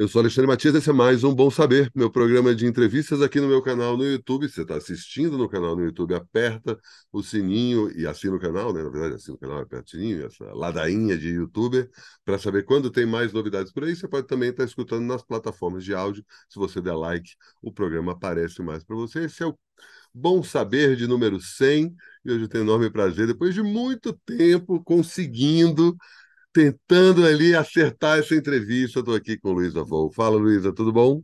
Eu sou Alexandre Matias, esse é mais um Bom Saber, meu programa de entrevistas aqui no meu canal no YouTube. Você está assistindo no canal no YouTube, aperta o sininho e assina o canal, né? Na verdade, assina o canal, aperta o sininho, essa ladainha de youtuber, para saber quando tem mais novidades por aí. Você pode também estar tá escutando nas plataformas de áudio. Se você der like, o programa aparece mais para você. Esse é o Bom Saber de número 100. E hoje eu tenho enorme prazer, depois de muito tempo, conseguindo tentando ali acertar essa entrevista. Estou aqui com Luísa Vol. Fala, Luísa, tudo bom?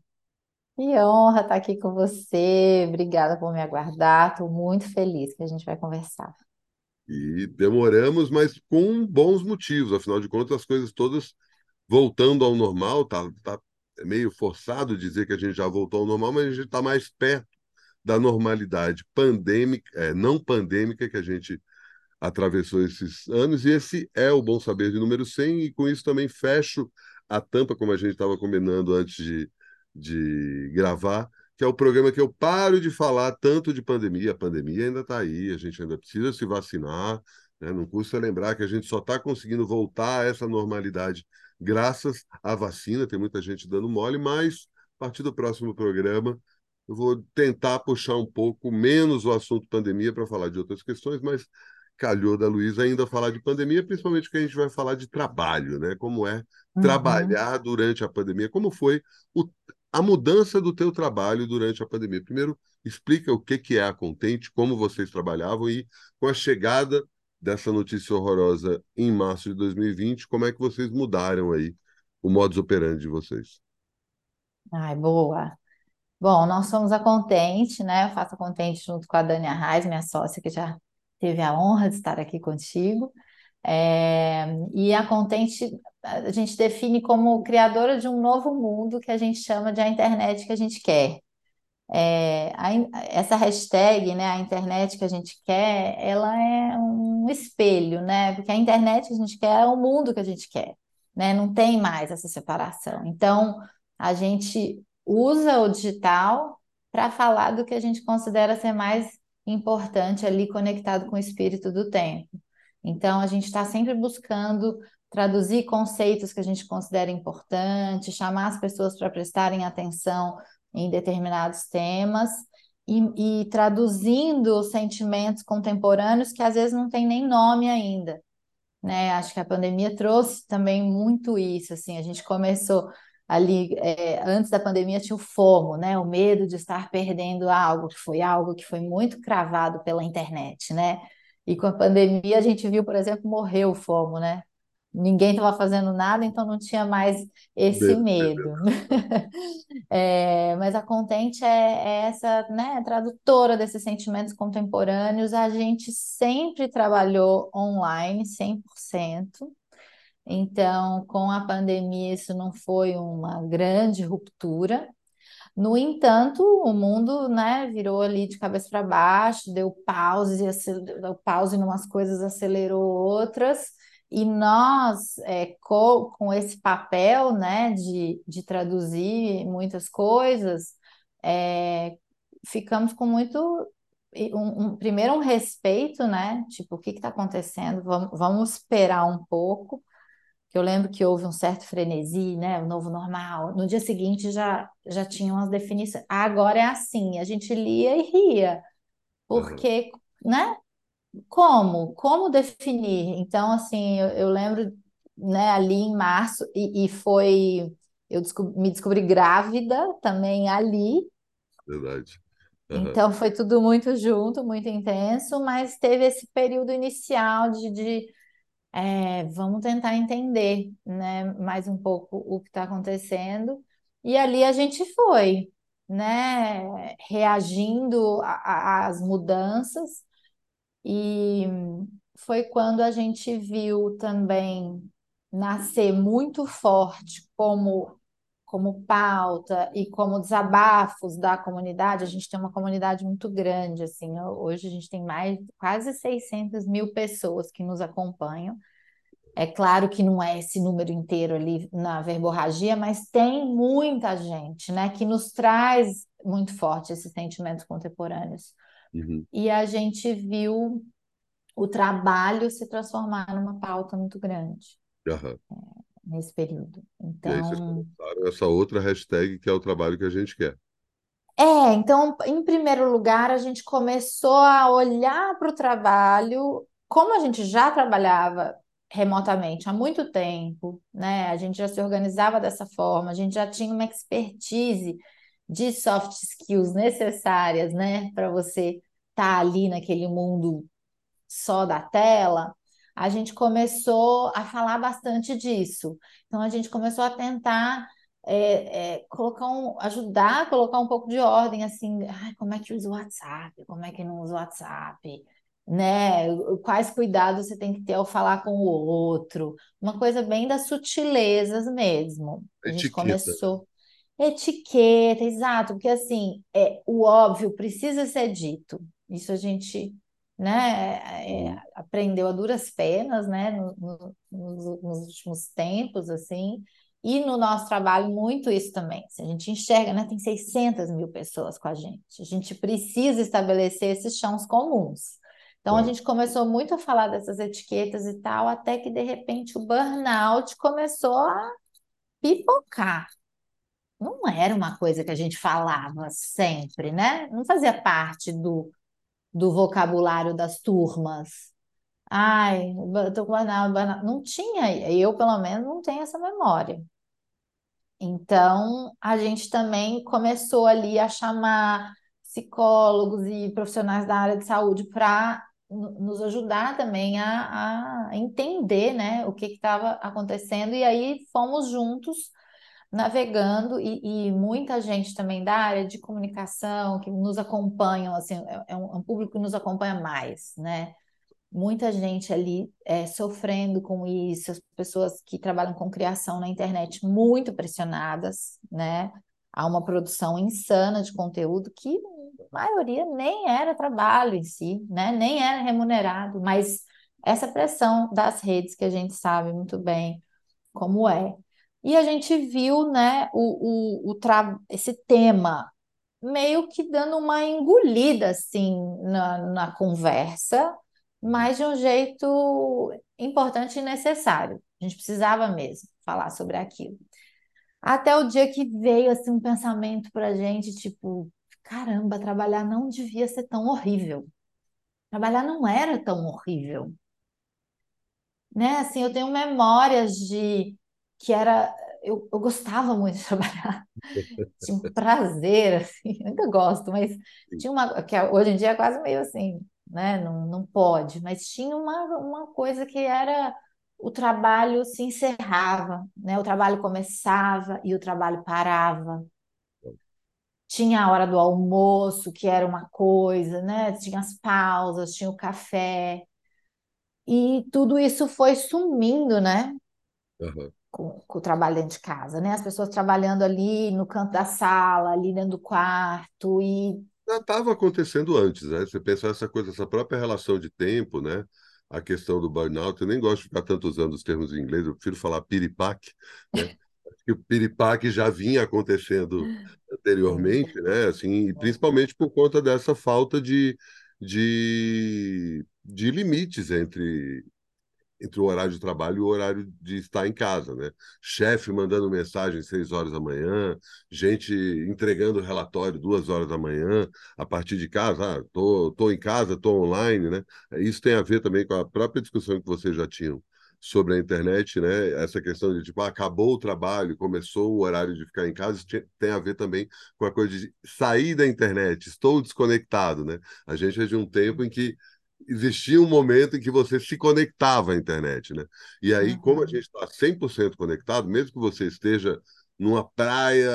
Que honra estar aqui com você. Obrigada por me aguardar. Estou muito feliz que a gente vai conversar. E demoramos, mas com bons motivos. Afinal de contas, as coisas todas voltando ao normal. Tá, tá meio forçado dizer que a gente já voltou ao normal, mas a gente está mais perto da normalidade pandêmica, é, não pandêmica que a gente atravessou esses anos, e esse é o Bom Saber de número 100, e com isso também fecho a tampa, como a gente estava combinando antes de, de gravar, que é o programa que eu paro de falar tanto de pandemia. A pandemia ainda está aí, a gente ainda precisa se vacinar, né? não custa lembrar que a gente só está conseguindo voltar a essa normalidade graças à vacina, tem muita gente dando mole, mas a partir do próximo programa eu vou tentar puxar um pouco menos o assunto pandemia para falar de outras questões, mas calhou da Luísa ainda falar de pandemia, principalmente porque a gente vai falar de trabalho, né? Como é uhum. trabalhar durante a pandemia, como foi o, a mudança do teu trabalho durante a pandemia. Primeiro, explica o que, que é a Contente, como vocês trabalhavam e com a chegada dessa notícia horrorosa em março de 2020, como é que vocês mudaram aí o modus operandi de vocês? Ai, boa. Bom, nós somos a Contente, né? Eu faço a Contente junto com a Dani Arraes, minha sócia, que já teve a honra de estar aqui contigo. É, e a Contente a gente define como criadora de um novo mundo que a gente chama de a internet que a gente quer. É, a, essa hashtag, né, a internet que a gente quer, ela é um espelho, né? Porque a internet que a gente quer é o mundo que a gente quer, né? Não tem mais essa separação. Então, a gente usa o digital para falar do que a gente considera ser mais importante ali conectado com o espírito do tempo. Então, a gente está sempre buscando traduzir conceitos que a gente considera importantes, chamar as pessoas para prestarem atenção em determinados temas e, e, traduzindo sentimentos contemporâneos que às vezes não tem nem nome ainda. Né? Acho que a pandemia trouxe também muito isso. Assim, a gente começou ali é, antes da pandemia tinha o FOMO, né? O medo de estar perdendo algo, que foi algo que foi muito cravado pela internet, né? E com a pandemia a gente viu, por exemplo, morreu o FOMO, né? Ninguém estava fazendo nada, então não tinha mais esse medo. é, mas a Contente é, é, essa né, tradutora desses sentimentos contemporâneos. A gente sempre trabalhou online, 100%. Então, com a pandemia, isso não foi uma grande ruptura. No entanto, o mundo, né, virou ali de cabeça para baixo, deu pause, deu pause em umas coisas, acelerou outras, e nós, é, com, com esse papel, né, de, de traduzir muitas coisas, é, ficamos com muito um, um, primeiro um respeito, né? Tipo, o que está acontecendo? Vamos, vamos esperar um pouco eu lembro que houve um certo frenesi, né, o novo normal. No dia seguinte já já tinham as definições. Agora é assim, a gente lia e ria, porque, uhum. né? Como? Como definir? Então, assim, eu, eu lembro, né, ali em março e, e foi, eu descobri, me descobri grávida também ali. Verdade. Uhum. Então foi tudo muito junto, muito intenso, mas teve esse período inicial de, de é, vamos tentar entender, né, mais um pouco o que está acontecendo. E ali a gente foi, né, reagindo às mudanças, e foi quando a gente viu também nascer muito forte como como pauta e como desabafos da comunidade, a gente tem uma comunidade muito grande, assim, hoje a gente tem mais quase 600 mil pessoas que nos acompanham. É claro que não é esse número inteiro ali na verborragia, mas tem muita gente, né, que nos traz muito forte esses sentimentos contemporâneos. Uhum. E a gente viu o trabalho se transformar numa pauta muito grande. Uhum. Nesse período. E aí vocês Então, essa outra hashtag que é o trabalho que a gente quer. é, então, em primeiro lugar, a gente começou a olhar para o trabalho, como a gente já trabalhava remotamente há muito tempo, né? A gente já se organizava dessa forma, a gente já tinha uma expertise de soft skills necessárias, né, para você estar ali naquele mundo só da tela, a gente começou a falar bastante disso. Então a gente começou a tentar é, é, colocar um, ajudar a colocar um pouco de ordem, assim, ai, como é que usa o WhatsApp, como é que não usa o WhatsApp, né? Quais cuidados você tem que ter ao falar com o outro, uma coisa bem das sutilezas mesmo. A gente Etiqueta. começou etiqueta, exato, porque assim, é, o óbvio precisa ser dito. Isso a gente né, é, Hum. aprendeu a duras penas, né, no- no- nos, últimos tempos, assim, e no nosso trabalho muito isso também. Se a gente enxerga, né, tem 600 mil pessoas com a gente, a gente precisa estabelecer esses chãos comuns. Então, a Claro. gente começou muito a falar dessas etiquetas e tal, até que, de repente, o burnout começou a pipocar. Não era uma coisa que a gente falava sempre, né? Não fazia parte do do vocabulário das turmas. Ai, tô com burnout, burnout. Não tinha, eu pelo menos não tenho essa memória. Então, a gente também começou ali a chamar psicólogos e profissionais da área de saúde para nos ajudar também a, a entender, né, o que estava acontecendo, e aí fomos juntos navegando e, e muita gente também da área de comunicação que nos acompanham, assim, é, é um, é um público que nos acompanha mais, né? Muita gente ali é, sofrendo com isso, as pessoas que trabalham com criação na internet muito pressionadas, né? Há uma produção insana de conteúdo que a maioria nem era trabalho em si, né? Nem era remunerado, mas essa pressão das redes que a gente sabe muito bem como é. E a gente viu, né, o, o, o tra... esse tema meio que dando uma engolida assim na, na conversa, mas de um jeito importante e necessário. A gente precisava mesmo falar sobre aquilo. Até o dia que veio assim um pensamento para a gente, tipo, caramba, trabalhar não devia ser tão horrível. Trabalhar não era tão horrível, né? Assim, eu tenho memórias de que era eu, eu gostava muito de trabalhar tinha um prazer, assim, ainda gosto, mas tinha uma, que é, hoje em dia é quase meio assim, né? Não, não pode, mas tinha uma, uma coisa que era o trabalho se encerrava, né? O trabalho começava e o trabalho parava. Tinha a hora do almoço, que era uma coisa, né? Tinha as pausas, tinha o café. E tudo isso foi sumindo, né? Aham. Com, com o trabalho dentro de casa, né? As pessoas trabalhando ali no canto da sala, ali dentro do quarto, e Já estava acontecendo antes, né? Você pensar essa coisa, essa própria relação de tempo, né? A questão do burnout, eu nem gosto de ficar tanto usando os termos em inglês, eu prefiro falar piripaque, né? Que o piripaque já vinha acontecendo anteriormente, né? Assim, principalmente por conta dessa falta de, de, de limites entre entre o horário de trabalho e o horário de estar em casa, né? Chefe mandando mensagem às seis horas da manhã, gente entregando relatório duas horas da manhã, a partir de casa, ah, tô, tô em casa, tô online, né? Isso tem a ver também com a própria discussão que vocês já tinham sobre a internet, né? Essa questão de tipo, ah, acabou o trabalho, começou o horário de ficar em casa, tem a ver também com a coisa de sair da internet, estou desconectado, né? A gente é de um tempo em que existia um momento em que você se conectava à internet, né? E aí, como a gente está 100% conectado, mesmo que você esteja numa praia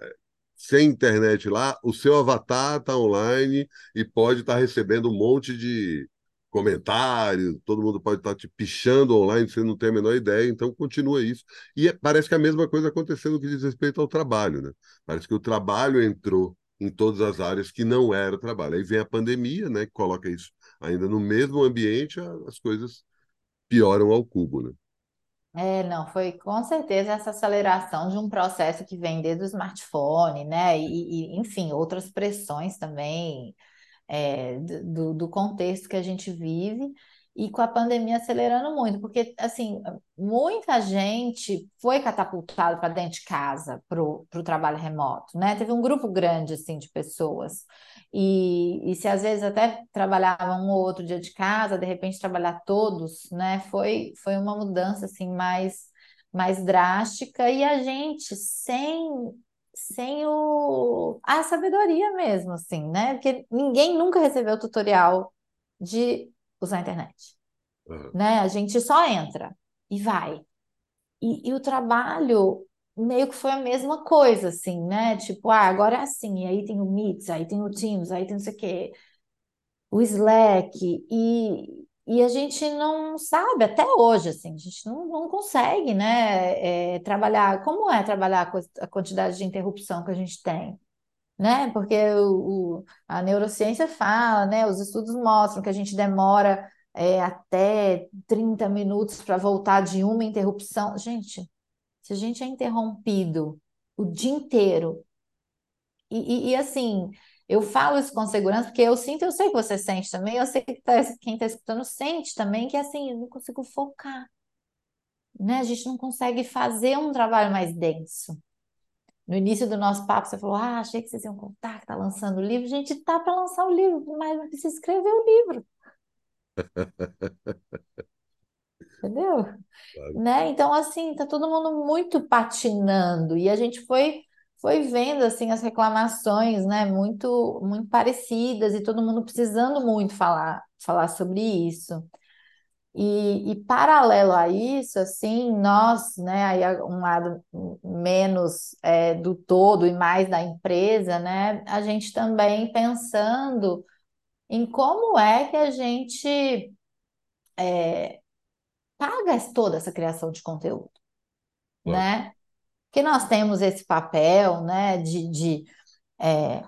eh, sem internet lá, o seu avatar está online e pode estar recebendo um monte de comentário, todo mundo pode estar te pichando online, você não tem a menor ideia, então continua isso. E é- parece que a mesma coisa acontecendo no que diz respeito ao trabalho, né? Parece que o trabalho entrou em todas as áreas que não era trabalho. Aí vem a pandemia, né, que coloca isso ainda no mesmo ambiente, as coisas pioram ao cubo, né? É, não, foi com certeza essa aceleração de um processo que vem desde o smartphone, né? E, e, enfim, outras pressões também, é, do, do contexto que a gente vive. e com a pandemia acelerando muito, porque assim, muita gente foi catapultada para dentro de casa para o trabalho remoto, né? Teve um grupo grande assim de pessoas. E, e se às vezes até trabalhava um ou outro dia de casa, de repente trabalhar todos, né? Foi, foi uma mudança assim mais, mais drástica e a gente sem sem o, a sabedoria mesmo, assim, né? Porque ninguém nunca recebeu tutorial de usar a internet, Uhum. né? A gente só entra e vai. E, e o trabalho meio que foi a mesma coisa, assim, né? Tipo, ah, agora é assim, e aí tem o Meets, aí tem o Teams, aí tem não sei o quê, o Slack, e, e a gente não sabe, até hoje, assim, a gente não, não consegue, né, é, trabalhar, como é trabalhar a quantidade de interrupção que a gente tem, né? Porque o, o- a neurociência fala, né? Os estudos mostram que a gente demora é, até 30 minutos para voltar de uma interrupção. Gente, se a gente é interrompido o dia inteiro, e, e, e, assim, eu falo isso com segurança, porque eu sinto, eu sei que você sente também, eu sei que tá, quem está escutando sente também, que assim, eu não consigo focar, né? A gente não consegue fazer um trabalho mais denso. No início do nosso papo, você falou: Ah, achei que vocês iam contar que tá lançando o livro. Gente, tá para lançar o livro, mas não precisa escrever o livro, entendeu? Claro. Né? Então, assim, tá todo mundo muito patinando e a gente foi foi vendo assim as reclamações, né, muito muito parecidas e todo mundo precisando muito falar falar sobre isso. E, e paralelo a isso, assim, nós, né, aí é um lado menos é, do todo e mais da empresa, né, a gente também pensando em como é que a gente paga toda essa criação de conteúdo, Claro. né? Porque nós temos esse papel, né, de, de é,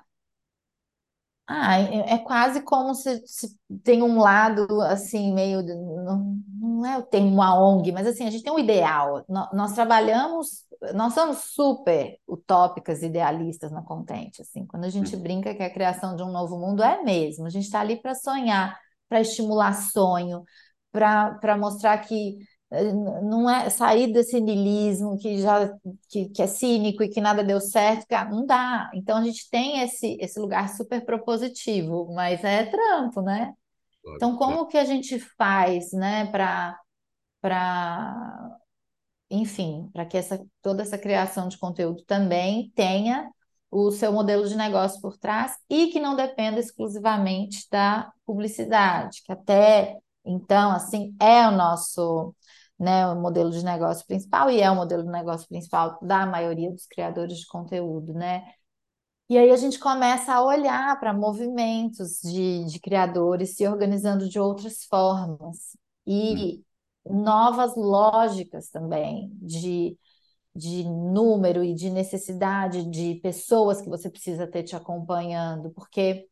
Ah, é é quase como se, se tem um lado assim, meio. Não, não é o termo uma ONG, mas assim, a gente tem um ideal. No- Nós, trabalhamos, nós somos super utópicas, idealistas na Contente. Assim, quando a gente Uhum. brinca que a criação de um novo mundo é mesmo, a gente está ali para sonhar, para estimular sonho, para mostrar que eh, não é sair desse niilismo que já que, que é cínico e que nada deu certo, cara, não dá. Então a gente tem esse, esse lugar super propositivo, mas é trampo, né? Claro. Então como que a gente faz, né, para para enfim, para que essa, toda essa criação de conteúdo também tenha o seu modelo de negócio por trás e que não dependa exclusivamente da publicidade, que até então, assim, é o nosso, né, o modelo de negócio principal e é o modelo de negócio principal da maioria dos criadores de conteúdo, né? E aí a gente começa a olhar para movimentos de, de criadores se organizando de outras formas e novas lógicas também de, de número e de necessidade de pessoas que você precisa ter te acompanhando, porque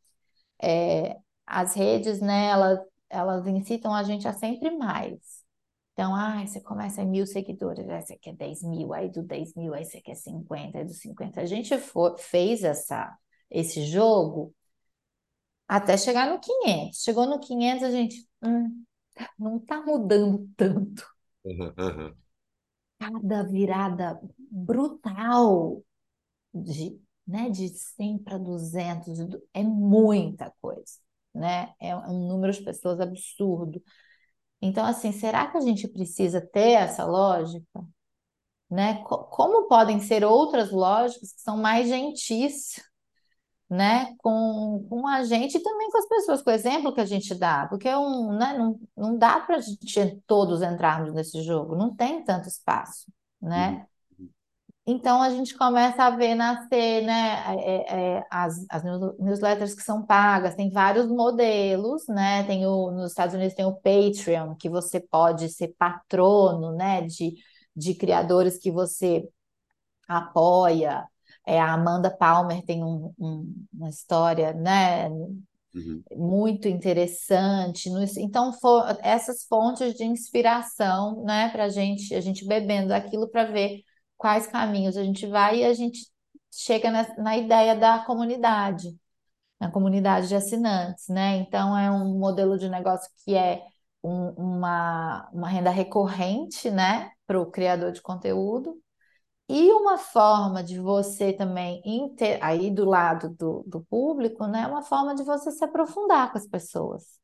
é, as redes, né, elas, elas incitam a gente a sempre mais. Então, ah, você começa em mil seguidores, aí você quer 10 mil, aí do 10 mil, aí você quer 50, aí do 50. A gente for, fez essa, esse jogo até chegar no 500. Chegou no 500, a gente hum, não está mudando tanto. Cada virada brutal de, né, de 100 para 200 é muita coisa, né? É um número de pessoas absurdo. Então, assim, será que a gente precisa ter essa lógica? né? Co- Como podem ser outras lógicas que são mais gentis, né? Com, com a gente e também com as pessoas, com o exemplo que a gente dá, porque é um, né? Não, não dá para a gente todos entrarmos nesse jogo, não tem tanto espaço, Uhum. Então a gente começa a ver nascer, né, é, é, as, as news- newsletters que são pagas, tem vários modelos, né? Tem o, nos Estados Unidos tem o Patreon, que você pode ser patrono, né, de, de criadores que você apoia. É, a Amanda Palmer tem um- um- uma história, né, Uhum. muito interessante. Então, essas fontes de inspiração, né, para a gente, a gente bebendo aquilo para ver quais caminhos a gente vai e a gente chega na, na ideia da comunidade, na comunidade de assinantes, né? Então, é um modelo de negócio que é um, uma, uma renda recorrente, né, para o criador de conteúdo. E uma forma de você também, inter... aí do lado do, do público, né, uma forma de você se aprofundar com as pessoas.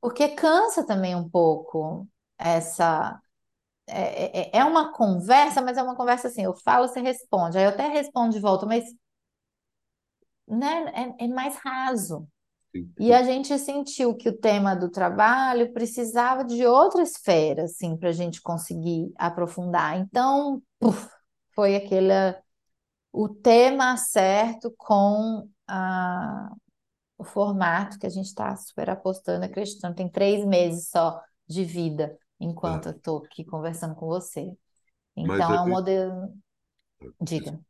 Porque cansa também um pouco essa. É, é, é uma conversa, mas é uma conversa assim, eu falo, você responde, aí eu até respondo de volta, mas né, é, é mais raso. E a gente sentiu que o tema do trabalho precisava de outra esfera, assim, para a gente conseguir aprofundar. Então, puf, foi aquele o tema certo com a, o formato que a gente está super apostando, acreditando. Tem três meses só de vida enquanto é. eu estou aqui conversando com você. Então, é um modelo. Diga.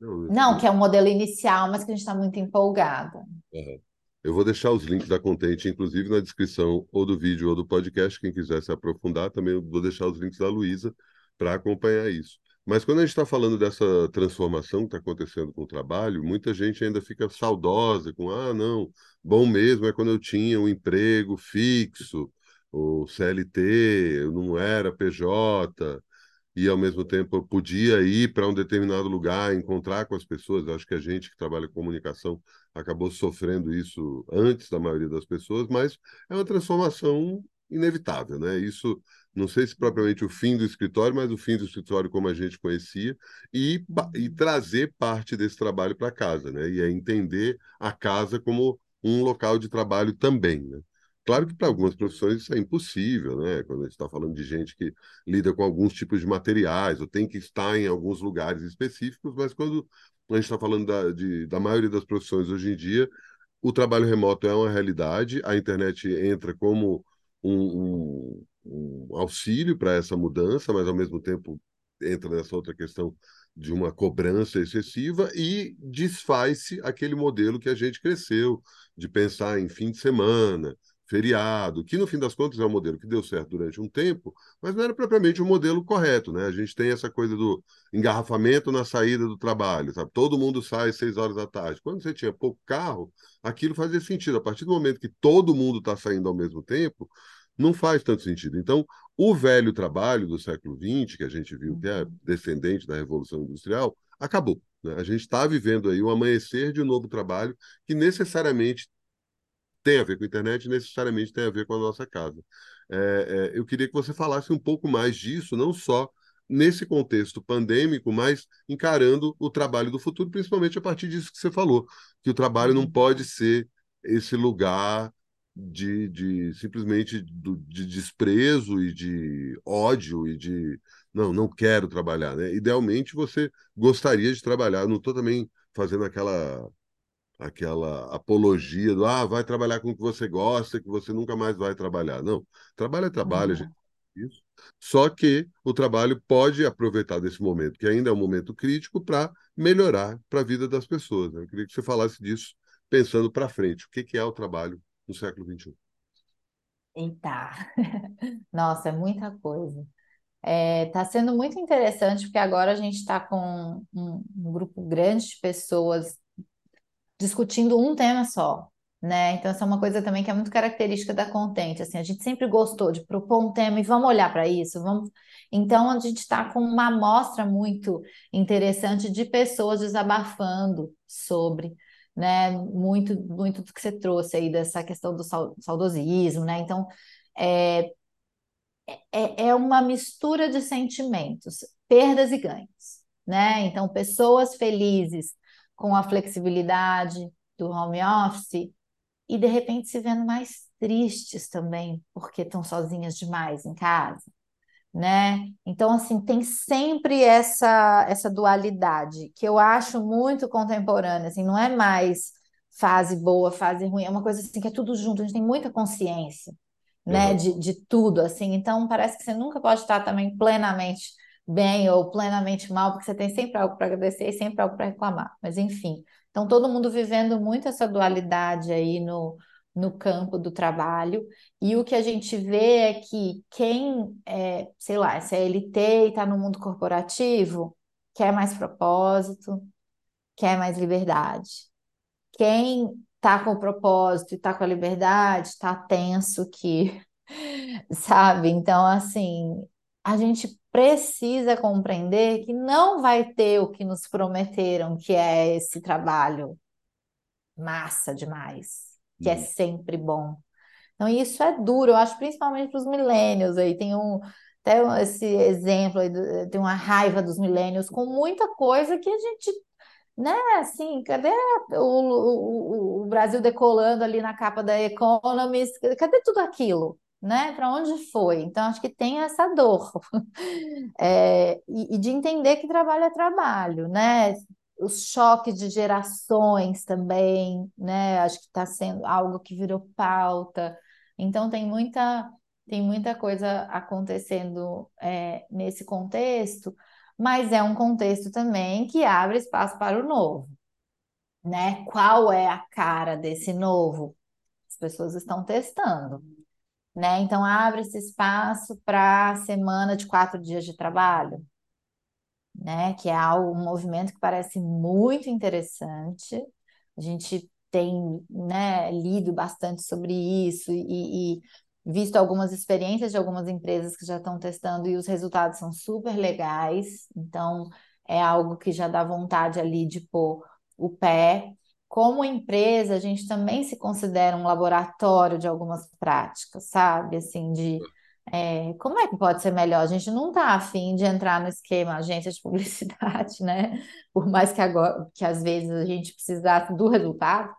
Não, Não, que é um modelo inicial, mas que a gente está muito empolgada. Uhum. Eu vou deixar os links da Contente, inclusive, na descrição ou do vídeo ou do podcast. Quem quiser se aprofundar, também vou deixar os links da Luísa para acompanhar isso. Mas quando a gente está falando dessa transformação que está acontecendo com o trabalho, muita gente ainda fica saudosa com, ah, não, bom mesmo é quando eu tinha um emprego fixo, o CLT, eu não era PJ, e ao mesmo tempo eu podia ir para um determinado lugar, encontrar com as pessoas. Acho que a gente que trabalha com comunicação acabou sofrendo isso antes da maioria das pessoas, mas é uma transformação inevitável, né? Isso não sei se propriamente o fim do escritório, mas o fim do escritório como a gente conhecia e, e trazer parte desse trabalho para casa, né? E é entender a casa como um local de trabalho também, né? Claro que para algumas profissões isso é impossível, né? Quando a gente está falando de gente que lida com alguns tipos de materiais ou tem que estar em alguns lugares específicos, mas quando a gente está falando da, de, da maioria das profissões hoje em dia, o trabalho remoto é uma realidade, a internet entra como um, um, um auxílio para essa mudança, mas ao mesmo tempo entra nessa outra questão de uma cobrança excessiva e desfaz-se aquele modelo que a gente cresceu, de pensar em fim de semana, feriado, que no fim das contas é um modelo que deu certo durante um tempo, mas não era propriamente o um modelo correto, né? A gente tem essa coisa do engarrafamento na saída do trabalho, sabe? Todo mundo sai às seis horas da tarde. Quando você tinha pouco carro, aquilo fazia sentido. A partir do momento que todo mundo está saindo ao mesmo tempo, não faz tanto sentido. Então, o velho trabalho do século XX, que a gente viu que é descendente da Revolução Industrial, acabou. Né? A gente está vivendo aí o amanhecer de um novo trabalho que necessariamente tem a ver com a internet necessariamente tem a ver com a nossa casa. É, é, eu queria que você falasse um pouco mais disso, não só nesse contexto pandêmico, mas encarando o trabalho do futuro, principalmente a partir disso que você falou, que o trabalho não uhum. pode ser esse lugar de, de simplesmente de, de desprezo e de ódio e de não, não quero trabalhar, né? Idealmente você gostaria de trabalhar, não estou também fazendo aquela aquela apologia do ah, vai trabalhar com o que você gosta, que você nunca mais vai trabalhar. Não, trabalho é trabalho, uhum. gente. Isso. Só que o trabalho pode aproveitar desse momento, que ainda é um momento crítico, para melhorar para a vida das pessoas. Né? Eu queria que você falasse disso pensando para frente. O que, que é o trabalho no século XXI? Eita! Nossa, é muita coisa. Está é, tá sendo muito interessante, porque agora a gente está com um, um grupo grande de pessoas discutindo um tema só, né? Então, essa é uma coisa também que é muito característica da Contente, assim, a gente sempre gostou de propor um tema e vamos olhar para isso, vamos... Então, a gente está com uma amostra muito interessante de pessoas desabafando sobre, né, muito, muito do que você trouxe aí dessa questão do saudosismo, né? Então, é, é, é uma mistura de sentimentos, perdas e ganhos, né? Então, pessoas felizes com a flexibilidade do home office e de repente se vendo mais tristes também, porque estão sozinhas demais em casa, né? Então assim, tem sempre essa essa dualidade que eu acho muito contemporânea, assim, não é mais fase boa, fase ruim, é uma coisa assim que é tudo junto, a gente tem muita consciência, né, uhum. de, de tudo, assim, então parece que você nunca pode estar também plenamente bem ou plenamente mal, porque você tem sempre algo para agradecer e sempre algo para reclamar. Mas enfim, então todo mundo vivendo muito essa dualidade aí no, no campo do trabalho. E o que a gente vê é que quem é, sei lá, é CLT e está no mundo corporativo, quer mais propósito, quer mais liberdade. Quem está com o propósito e está com a liberdade, está tenso que sabe? Então, assim, a gente precisa compreender que não vai ter o que nos prometeram, que é esse trabalho massa demais, que é Uhum. sempre bom. Então, isso é duro, eu acho, principalmente para os millennials aí. Tem um, até esse exemplo aí, tem uma raiva dos millennials com muita coisa que a gente, né, assim, cadê o, o o Brasil decolando ali na capa da Economist? Cadê tudo aquilo? Né? Para onde foi? Então, acho que tem essa dor. É, e, e de entender que trabalho é trabalho, né? Os choques de gerações também, né? Acho que está sendo algo que virou pauta. Então tem muita, tem muita coisa acontecendo é, nesse contexto, mas é um contexto também que abre espaço para o novo, né? Qual é a cara desse novo? As pessoas estão testando, né? Então abre esse espaço para a semana de quatro dias de trabalho né? Que é um movimento que parece muito interessante. A gente tem, né, lido bastante sobre isso e, e visto algumas experiências de algumas empresas que já estão testando e os resultados são super legais. Então, é algo que já dá vontade ali de pôr o pé. Como empresa, a gente também se considera um laboratório de algumas práticas, sabe? Assim, de é, como é que pode ser melhor? A gente não está afim de entrar no esquema agência de publicidade, né? Por mais que agora, que às vezes a gente precisasse do resultado,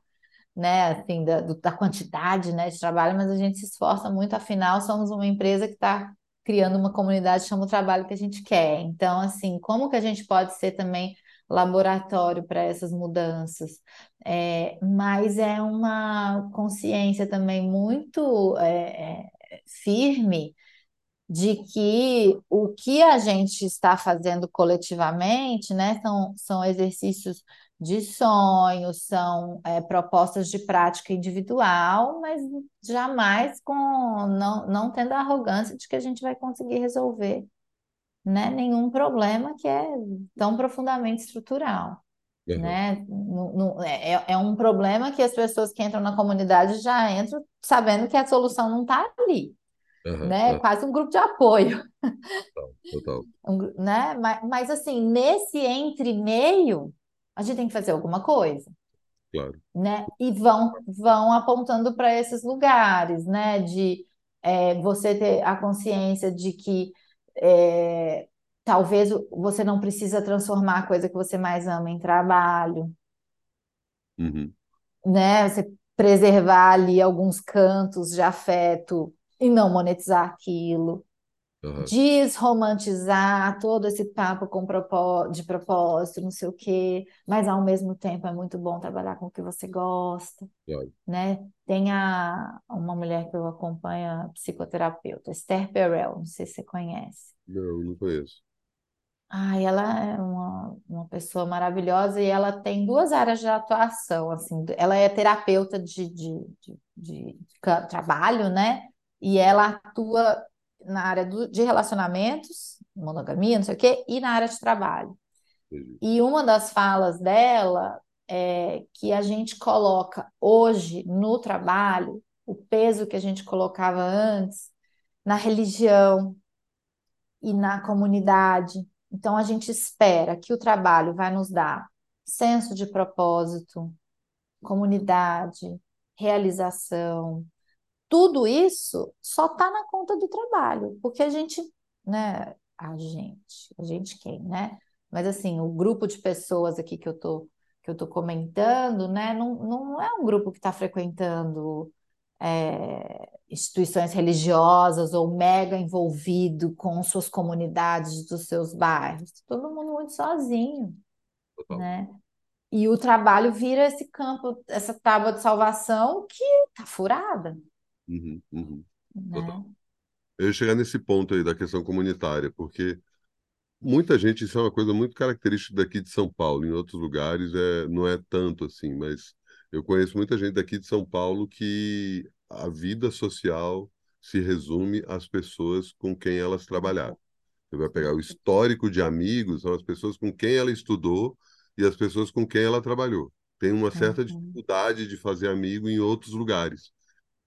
né? Assim, da, do- da quantidade, né, de trabalho, mas a gente se esforça muito, afinal, somos uma empresa que está criando uma comunidade, chama o trabalho que a gente quer. Então, assim, como que a gente pode ser também laboratório para essas mudanças? É, mas é uma consciência também muito é, é, firme de que o que a gente está fazendo coletivamente, né, são, são exercícios de sonho, são é, propostas de prática individual, mas jamais com não, não tendo a arrogância de que a gente vai conseguir resolver, né, nenhum problema que é tão profundamente estrutural. Aham, Né? Não- não- é, é é um problema que as pessoas que entram na comunidade já entram sabendo que a solução não está ali aham, né? aham, Quase um grupo de apoio, total, total, um né? Mas, mas assim, nesse entre meio, a gente tem que fazer alguma coisa, claro. né? E vão vão apontando para esses lugares, né? De é, você ter a consciência de que é, talvez você não precisa transformar a coisa que você mais ama em trabalho, Uhum, né? Você preservar ali alguns cantos de afeto e não monetizar aquilo. Aham, desromantizar todo esse papo com propó- de propósito, não sei o quê, mas ao mesmo tempo é muito bom trabalhar com o que você gosta, claro. né? Tem a, uma mulher que eu acompanho, psicoterapeuta, Esther Perel, não sei se você conhece. Não, não conheço. Ai, ela é uma, uma pessoa maravilhosa e ela tem duas áreas de atuação, assim, ela é terapeuta de, de, de, de ca- trabalho, né? E ela atua na área do- de relacionamentos, monogamia, não sei o quê, e na área de trabalho. Entendi. E uma das falas dela é que a gente coloca hoje no trabalho o peso que a gente colocava antes na religião e na comunidade. Então, a gente espera que o trabalho vai nos dar senso de propósito, comunidade, realização. Tudo isso só está na conta do trabalho, porque a gente, né? A gente, a gente quem, né? Mas assim, o grupo de pessoas aqui que eu tô, que eu tô comentando, né? Não, não é um grupo que está frequentando é, instituições religiosas ou mega envolvido com suas comunidades dos seus bairros. Todo mundo muito sozinho, Total. né? E o trabalho vira esse campo, essa tábua de salvação que tá furada, Uhum, uhum, total. né? Eu ia chegar nesse ponto aí da questão comunitária, porque muita gente, isso é uma coisa muito característica daqui de São Paulo, em outros lugares é, não é tanto assim, mas eu conheço muita gente daqui de São Paulo que a vida social se resume às pessoas com quem elas trabalharam. Você vai pegar o histórico de amigos, são as pessoas com quem ela estudou e as pessoas com quem ela trabalhou. Tem uma certa Uhum, dificuldade de fazer amigo em outros lugares.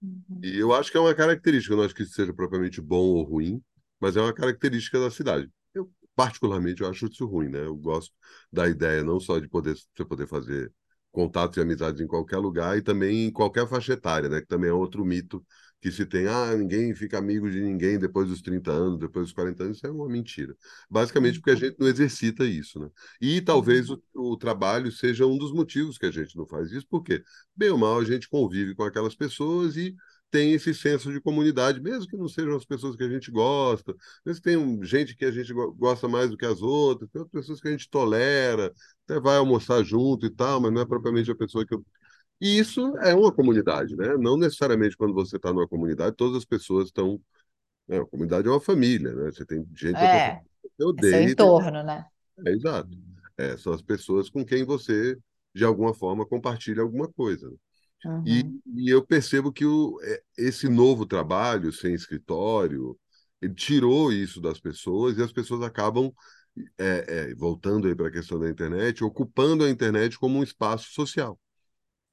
Uhum. E eu acho que é uma característica, não acho que isso seja propriamente bom ou ruim, mas é uma característica da cidade. Eu, particularmente, eu acho isso ruim, né? Eu gosto da ideia não só de poder, você poder fazer contatos e amizades em qualquer lugar e também em qualquer faixa etária, né? Que também é outro mito que se tem, ah, ninguém fica amigo de ninguém depois dos 30 anos, depois dos 40 anos, isso é uma mentira. Basicamente porque a gente não exercita isso, né? E talvez o, o trabalho seja um dos motivos que a gente não faz isso, porque, bem ou mal, a gente convive com aquelas pessoas e tem esse senso de comunidade, mesmo que não sejam as pessoas que a gente gosta, mesmo que tem gente que a gente gosta mais do que as outras, tem outras pessoas que a gente tolera, até vai almoçar junto e tal, mas não é propriamente a pessoa que eu e isso é uma comunidade, né? Não necessariamente quando você está numa comunidade, todas as pessoas estão. Né? A comunidade é uma família, né? Você tem gente É, que você é seu odeia. e tem- entorno, né? É, exato. É, são as pessoas com quem você, de alguma forma, compartilha alguma coisa. E, Uhum. e eu percebo que o, é, esse novo trabalho, sem escritório, ele tirou isso das pessoas e as pessoas acabam, é, é, voltando aí para a questão da internet, ocupando a internet como um espaço social.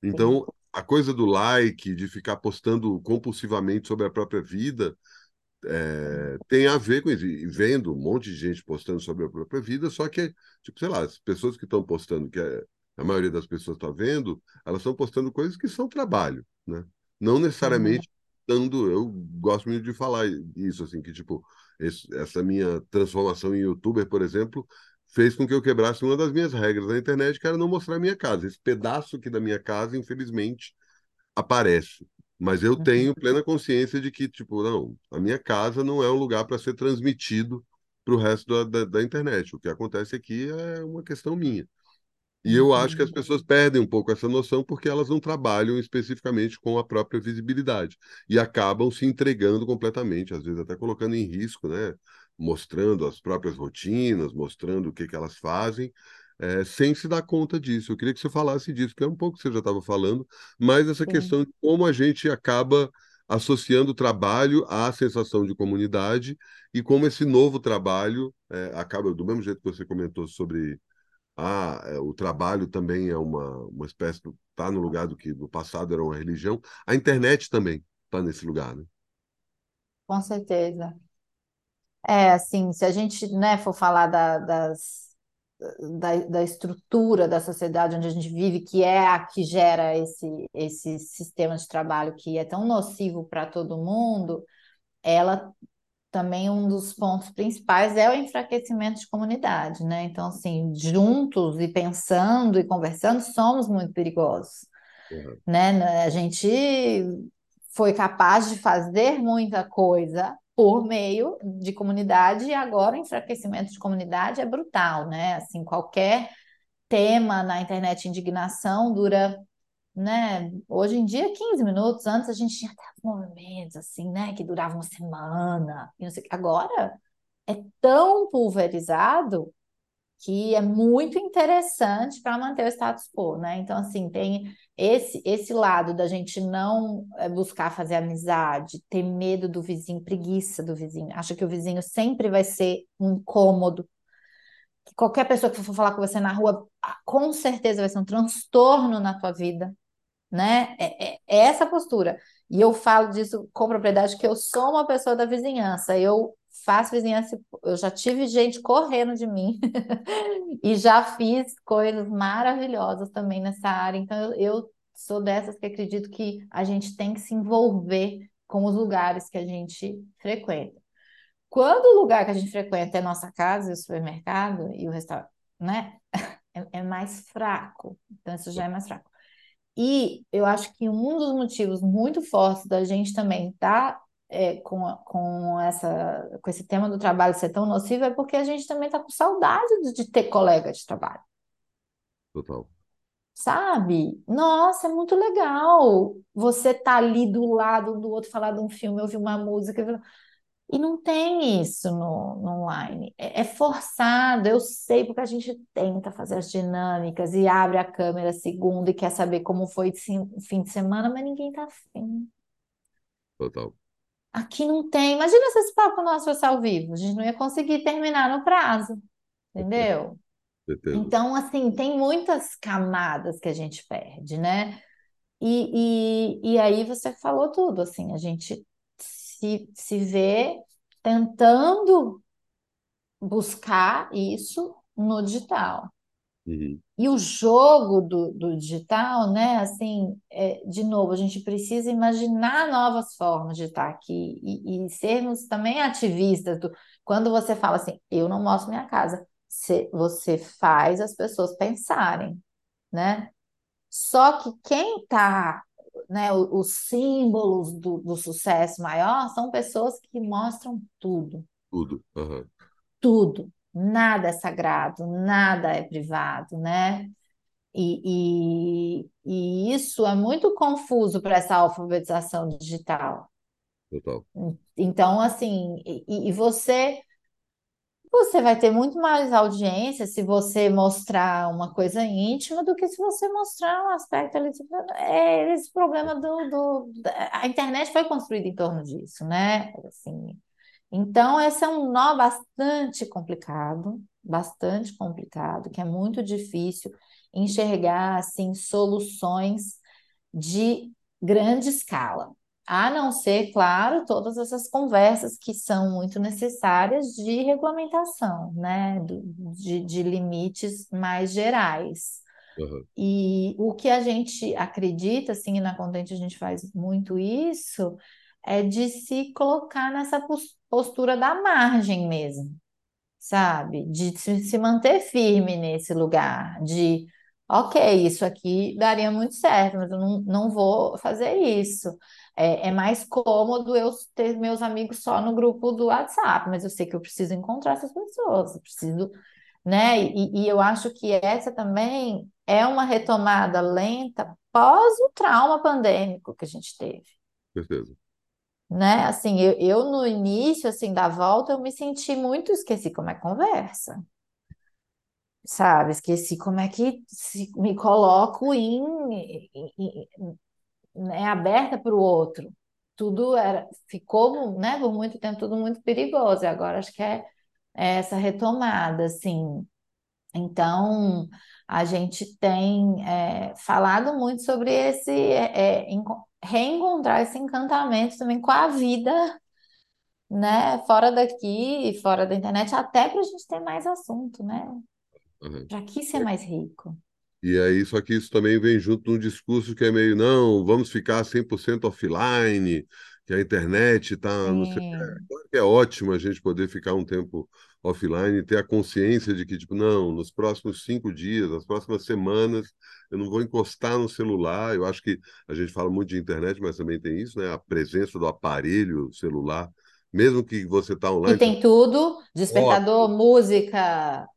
Então, a coisa do like, de ficar postando compulsivamente sobre a própria vida, é, tem a ver com isso. E vendo um monte de gente postando sobre a própria vida, só que, tipo, sei lá, as pessoas que estão postando, que é, a maioria das pessoas está vendo, elas estão postando coisas que são trabalho, né? Não Uhum. necessariamente dando. Eu gosto muito de falar isso, assim, que, tipo, esse- essa minha transformação em youtuber, por exemplo. Fez com que eu quebrasse uma das minhas regras da internet, que era não mostrar a minha casa. Esse pedaço aqui da minha casa, infelizmente, aparece. Mas eu Uhum. tenho plena consciência de que, tipo, não, a minha casa não é um lugar para ser transmitido para o resto da, da, da internet. O que acontece aqui é uma questão minha. E eu acho que as Uhum. pessoas perdem um pouco essa noção porque elas não trabalham especificamente com a própria visibilidade e acabam se entregando completamente, às vezes até colocando em risco, né? Mostrando as próprias rotinas, mostrando o que que elas fazem, eh, sem se dar conta disso. Eu queria que você falasse disso, que é um pouco que você já estava falando, mas essa Sim. questão de como a gente acaba associando o trabalho à sensação de comunidade e como esse novo trabalho eh, acaba, do mesmo jeito que você comentou sobre ah, é, o trabalho também é uma, uma espécie, está no lugar do que no passado era uma religião. A internet também está nesse lugar, né? Com certeza. É, assim, se a gente, né, for falar da, das, da, da estrutura da sociedade onde a gente vive, que é a que gera esse, esse sistema de trabalho que é tão nocivo para todo mundo, ela também um dos pontos principais é o enfraquecimento de comunidade, né? Então, assim, juntos e pensando e conversando, somos muito perigosos, Uhum. né? A gente foi capaz de fazer muita coisa por meio de comunidade e agora o enfraquecimento de comunidade é brutal, né? Assim, qualquer tema na internet indignação dura, né? Hoje em dia, 15 minutos. Antes a gente tinha até movimentos assim, né? Que duravam uma semana. E não sei o quê. Agora é tão pulverizado que é muito interessante para manter o status quo, né? Então, assim, tem esse, esse lado da gente não é, buscar fazer amizade, ter medo do vizinho, preguiça do vizinho, acha que o vizinho sempre vai ser um incômodo, que qualquer pessoa que for falar com você na rua, com certeza vai ser um transtorno na tua vida, né? É, é, é essa postura. E eu falo disso com propriedade, que eu sou uma pessoa da vizinhança, eu faço vizinhança, eu já tive gente correndo de mim e já fiz coisas maravilhosas também nessa área. Então, eu, sou dessas que acredito que a gente tem que se envolver com os lugares que a gente frequenta. Quando o lugar que a gente frequenta é nossa casa, o supermercado e o restaurante, né? É, é mais fraco. Então, isso já é mais fraco. E eu acho que um dos motivos muito fortes da gente também estar é, com, com, essa, com esse tema do trabalho ser tão nocivo é porque a gente também está com saudade de, ter colega de trabalho. Total. Sabe? Nossa, é muito legal. Você tá ali do lado do outro, falar de um filme, ouvir uma música. E não tem isso no, no online. É, é forçado, eu sei, porque a gente tenta fazer as dinâmicas e abre a câmera segunda e quer saber como foi o fim de semana, mas ninguém tá afim. Total. Aqui não tem. Imagina se esse papo nosso fosse ao vivo. A gente não ia conseguir terminar no prazo, entendeu? Então, assim, tem muitas camadas que a gente perde, né? E, e, e aí você falou tudo, assim, a gente se, se vê tentando buscar isso no digital. Uhum. E o jogo do, do digital, né? Assim, é, de novo, a gente precisa imaginar novas formas de estar aqui e, e sermos também ativistas. Do, quando você fala assim, eu não mostro minha casa, você, você faz as pessoas pensarem, né? Só que quem está, né, os, os símbolos do, do sucesso maior são pessoas que mostram tudo, Tudo. Aham. tudo. Nada é sagrado, nada é privado, né? E, e, e isso é muito confuso para essa alfabetização digital. Total. Então, assim, e, e você você vai ter muito mais audiência se você mostrar uma coisa íntima do que se você mostrar um aspecto ali. tipo, É esse problema do, do a internet foi construída em torno disso, né? Assim, então, esse é um nó bastante complicado, bastante complicado, que é muito difícil enxergar assim soluções de grande escala. A não ser, claro, todas essas conversas que são muito necessárias de regulamentação, né? De, de limites mais gerais. Aham. E o que a gente acredita, assim, e na Contente a gente faz muito isso, é de se colocar nessa pos- postura da margem mesmo, sabe? De se se manter firme nesse lugar, de, ok, isso aqui daria muito certo, mas eu não, não vou fazer isso. É, é mais cômodo eu ter meus amigos só no grupo do WhatsApp, mas eu sei que eu preciso encontrar essas pessoas, eu preciso, né? E, e eu acho que essa também é uma retomada lenta pós o trauma pandêmico que a gente teve Certeza. Né? Assim, eu, eu no início assim da volta eu me senti muito esqueci como é conversa, sabe? Esqueci como é que se- me coloco em, em- em- né, aberta para o outro. Tudo era ficou, né, por muito tempo tudo muito perigoso. E agora acho que é, é essa retomada, assim. Então, a gente tem é, falado muito sobre esse é, é, reencontrar esse encantamento também com a vida né, fora daqui fora da internet, até para a gente ter mais assunto, né? Aham. Para que ser mais rico? E aí, só que isso também vem junto de um discurso que é meio, não, vamos ficar 100% offline, que a internet está. Sim, claro que é ótimo a gente poder ficar um tempo offline e ter a consciência de que, tipo, não, nos próximos cinco dias, nas próximas semanas, eu não vou encostar no celular. Eu acho que a gente fala muito de internet, mas também tem isso, né? A presença do aparelho celular, mesmo que você está online, tem tudo, despertador, foto, música,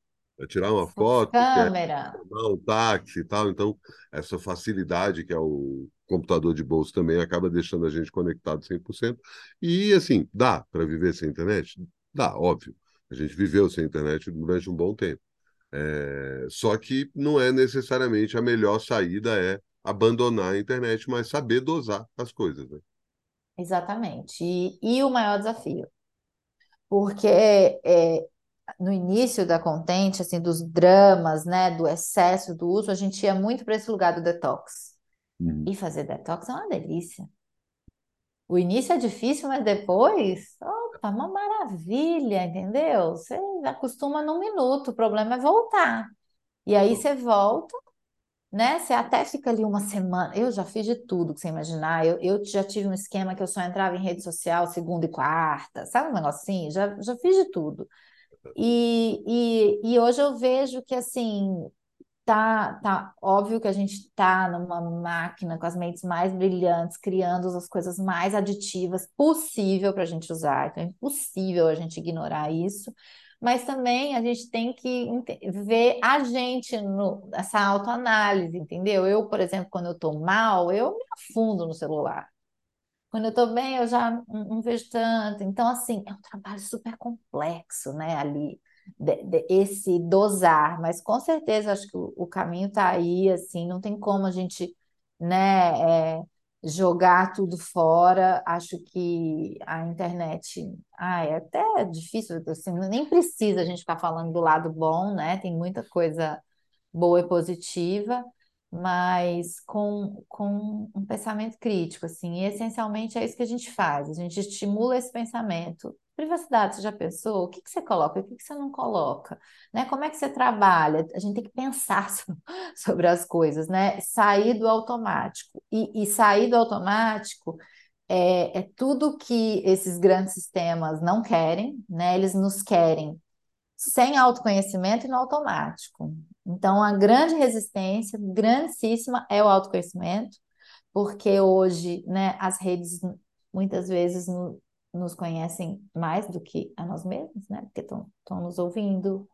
tirar uma foto, câmera. chamar um táxi e tal. Então, essa facilidade que é o computador de bolso também acaba deixando a gente conectado 100%. E, assim, dá para viver sem internet? Dá, óbvio. A gente viveu sem internet durante um bom tempo. É, Só que não é necessariamente a melhor saída é abandonar a internet, mas saber dosar as coisas, né? Exatamente. E, e o maior desafio, porque é, no início da Contente, assim, dos dramas, né, do excesso do uso, a gente ia muito para esse lugar do detox. Uhum. E fazer detox é uma delícia. O início é difícil, mas depois, opa, uma maravilha, entendeu? Você acostuma num minuto, o problema é voltar. E aí você volta, né? Você até fica ali uma semana. Eu já fiz de tudo que você imaginar. Eu, eu já tive um esquema que eu só entrava em rede social segunda e quarta, sabe um negocinho? Já, já fiz de tudo. E, e, e hoje eu vejo que, assim, Tá, tá óbvio que a gente está numa máquina com as mentes mais brilhantes, criando as coisas mais aditivas possível para a gente usar. Então, é impossível a gente ignorar isso. Mas também a gente tem que ver a gente no, essa autoanálise, entendeu? Eu, por exemplo, quando eu estou mal, eu me afundo no celular. Quando eu estou bem, eu já não, vejo tanto. Então, assim, é um trabalho super complexo, né, ali, de- de- esse dosar. Mas com certeza, acho que o, o caminho está aí, assim, não tem como a gente, né, é, jogar tudo fora. Acho que a internet, ah, é até difícil, assim, nem precisa a gente ficar falando do lado bom, né? Tem muita coisa boa e positiva. Mas com, com um pensamento crítico, assim, e essencialmente é isso que a gente faz, a gente estimula esse pensamento. Privacidade, você já pensou? O que, que você coloca, o que, que você não coloca? Né? Como é que você trabalha? A gente tem que pensar sobre as coisas, né? Sair do automático. E, e sair do automático é, é tudo que esses grandes sistemas não querem, né? Eles nos querem sem autoconhecimento e no automático. Então, a grande resistência, grandíssima, é o autoconhecimento, porque hoje, né, as redes muitas vezes no, nos conhecem mais do que a nós mesmos, né? Porque estão nos ouvindo,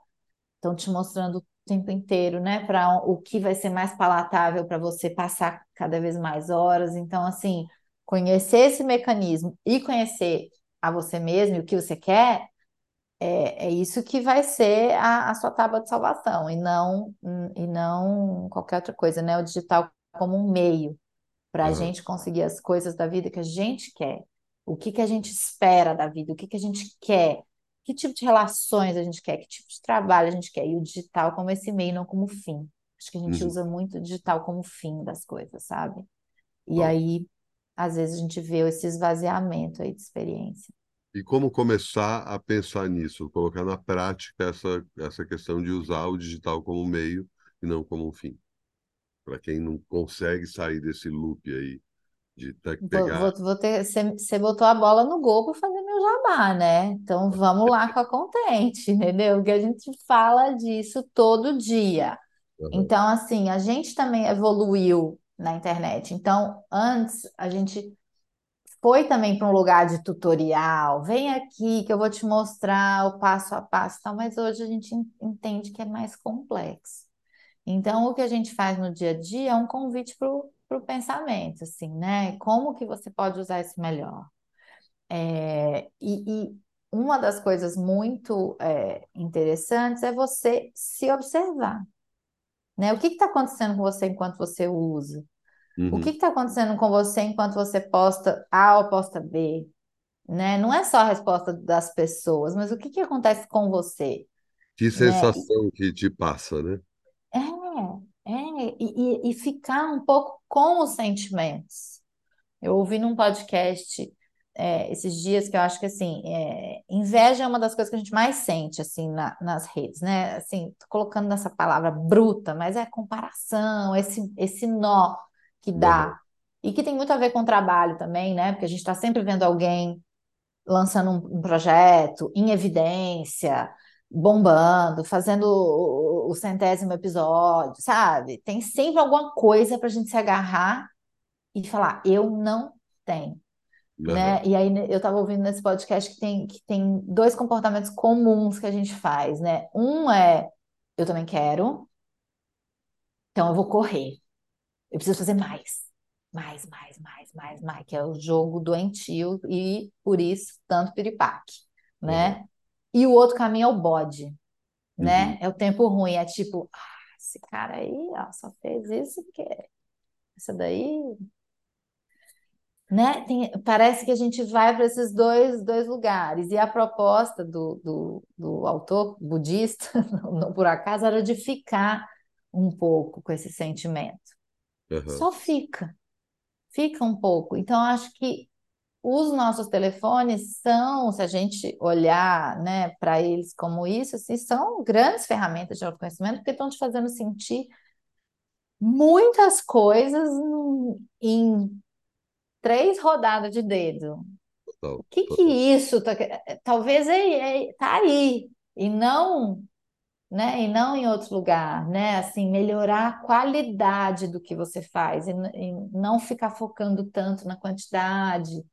estão te mostrando o tempo inteiro, né? Para o que vai ser mais palatável para você passar cada vez mais horas. Então, assim, conhecer esse mecanismo e conhecer a você mesmo e o que você quer é, é isso que vai ser a, a sua tábua de salvação e não, e não qualquer outra coisa, né? O digital como um meio para a Uhum. gente conseguir as coisas da vida que a gente quer. O que que a gente espera da vida? O que que a gente quer? Que tipo de relações a gente quer? Que tipo de trabalho a gente quer? E o digital como esse meio, não como fim. Acho que a gente Uhum. usa muito o digital como fim das coisas, sabe? E Bom. aí, às vezes, a gente vê esse esvaziamento aí de experiência. E como começar a pensar nisso, colocar na prática essa, essa questão de usar o digital como meio e não como um fim? Para quem não consegue sair desse loop aí de ter que Vou, pegar. vou, vou ter, você, você botou a bola no gol para fazer meu jabá, né? Então vamos lá com a Contente, entendeu? Porque a gente fala disso todo dia. Uhum. Então, assim, a gente também evoluiu na internet. Então, antes a gente foi também para um lugar de tutorial. Vem aqui que eu vou te mostrar o passo a passo, tal, mas hoje a gente en- entende que é mais complexo. Então, o que a gente faz no dia a dia é um convite para o pensamento, assim, né? Como que você pode usar isso melhor? É, e, e uma das coisas muito é, interessantes é você se observar, né? O que está acontecendo com você enquanto você usa? O Uhum. que está acontecendo com você enquanto você posta A ou posta B? Né? Não é só a resposta das pessoas, mas o que que acontece com você? Que Né? sensação que te passa, né? É, é, e, e- e ficar um pouco com os sentimentos. Eu ouvi num podcast é, esses dias que eu acho que assim, é, inveja é uma das coisas que a gente mais sente assim na- nas redes, né? Assim, tô colocando nessa palavra bruta, mas é comparação, esse, esse nó que Uhum. dá. E que tem muito a ver com o trabalho também, né? Porque a gente está sempre vendo alguém lançando um, um projeto em evidência, bombando, fazendo o, o- o centésimo episódio, sabe? Tem sempre alguma coisa para a gente se agarrar e falar, eu não tenho, Uhum. né? E aí né, eu estava ouvindo nesse podcast que tem, que tem dois comportamentos comuns que a gente faz, né? Um é, eu também quero, então eu vou correr, eu preciso fazer mais. Mais, mais, mais, mais, mais, que é o jogo doentio e por isso tanto piripaque, Uhum. né? E o outro caminho é o bode, Uhum. né? É o tempo ruim, é tipo, ah, esse cara aí, ó, só fez isso porque essa daí, né? Tem- parece que a gente vai para esses dois, dois lugares. E a proposta do, do, do autor budista, não por acaso, era de ficar um pouco com esse sentimento. Uhum. Só fica, fica um pouco. Então, acho que os nossos telefones são, se a gente olhar, né, para eles como isso, assim, são grandes ferramentas de autoconhecimento porque estão te fazendo sentir muitas coisas em três rodadas de dedo. Total, O que que total. isso tá, que- talvez é, é- tá aí e não, né, e não em outro lugar, né? Assim, melhorar a qualidade do que você faz e, e não ficar focando tanto na quantidade.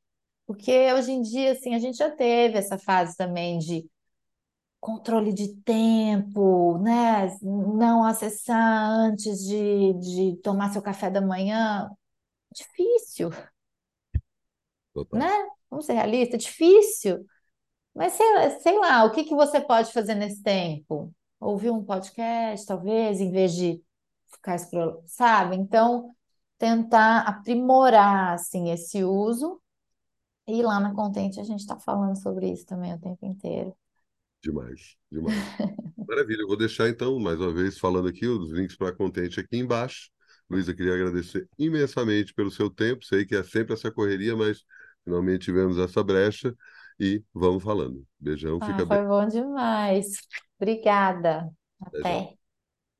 Porque hoje em dia, assim, a gente já teve essa fase também de controle de tempo, né? Não acessar antes de, de tomar seu café da manhã. Difícil, né? Total. Vamos ser realistas, difícil. Mas sei, sei lá, o que que você pode fazer nesse tempo? Ouvir um podcast, talvez, em vez de ficar scroll, sabe? Então, tentar aprimorar, assim, esse uso. E lá na Contente a gente está falando sobre isso também o tempo inteiro. Demais, demais. Maravilha. Eu vou deixar então, mais uma vez, falando aqui, os links para a Contente aqui embaixo. Luísa, queria agradecer imensamente pelo seu tempo. Sei que é sempre essa correria, mas finalmente tivemos essa brecha e vamos falando. Beijão, Ah, fica foi bem. bom demais. Obrigada. Até. Até.